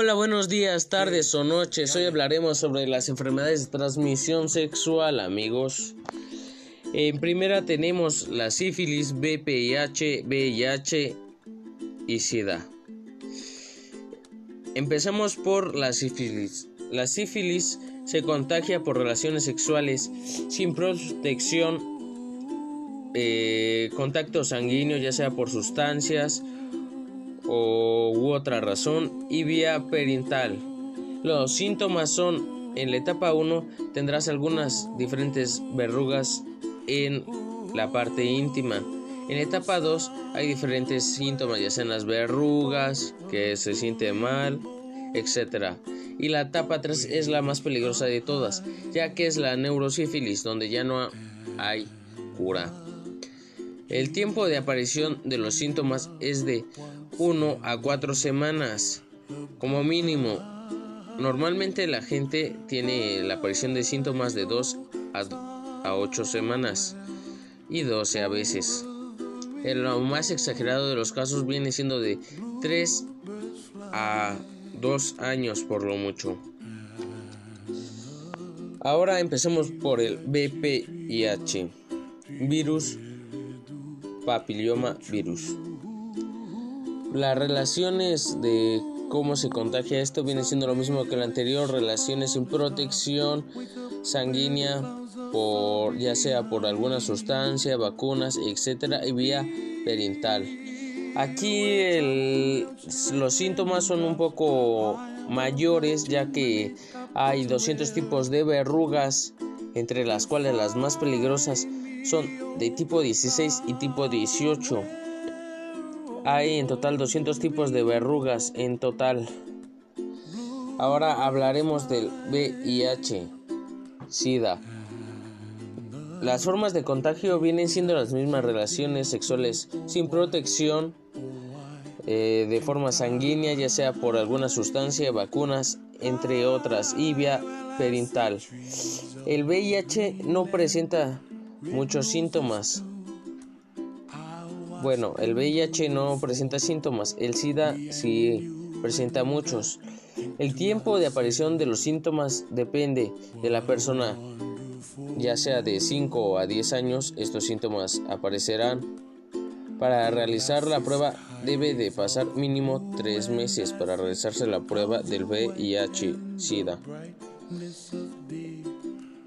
Hola, buenos días, tardes o noches. Hoy hablaremos sobre las enfermedades de transmisión sexual, amigos. En primera tenemos la sífilis, BPIH, VIH y SIDA. Empezamos por la sífilis. La sífilis se contagia por relaciones sexuales sin protección, eh, contacto sanguíneo, ya sea por sustancias o, u otra razón, y vía perintal. Los síntomas son, en la etapa 1 tendrás algunas diferentes verrugas en la parte íntima. En la etapa 2 hay diferentes síntomas, ya sean las verrugas, que se siente mal, etc. Y la etapa 3 es la más peligrosa de todas, ya que es la neurosífilis, donde ya no hay cura. El tiempo de aparición de los síntomas es de 1 a 4 semanas, como mínimo. Normalmente la gente tiene la aparición de síntomas de 2 a 8 semanas y 12 a veces. El más exagerado de los casos viene siendo de 3 a 2 años por lo mucho. Ahora empecemos por el BPIH, virus papilloma virus. Las relaciones de cómo se contagia esto viene siendo lo mismo que el anterior, relaciones sin protección sanguínea por ya sea por alguna sustancia, vacunas, etcétera, y vía perintal. Aquí los síntomas son un poco mayores ya que hay 200 tipos de verrugas, entre las cuales las más peligrosas son de tipo 16 y tipo 18. Hay en total 200 tipos de verrugas en total. Ahora hablaremos del VIH, SIDA. Las formas de contagio vienen siendo las mismas relaciones sexuales sin protección eh, de forma sanguínea, ya sea por alguna sustancia, vacunas, entre otras, y vía perintal. El VIH no presenta muchos síntomas. Bueno, el VIH no presenta síntomas, el SIDA sí presenta muchos. El tiempo de aparición de los síntomas depende de la persona ya sea de 5 a 10 años, estos síntomas aparecerán. Para realizar la prueba debe de pasar mínimo 3 meses para realizarse la prueba del VIH-Sida.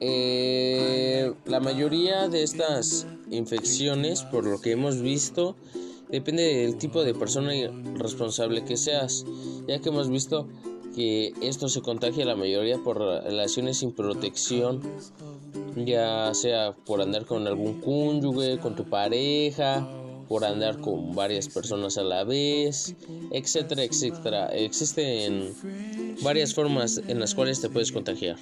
Eh, la mayoría de estas infecciones, por lo que hemos visto, depende del tipo de persona responsable que seas, ya que hemos visto que esto se contagia la mayoría por relaciones sin protección ya sea por andar con algún cónyuge, con tu pareja, por andar con varias personas a la vez, etcétera, etcétera. Existen varias formas en las cuales te puedes contagiar.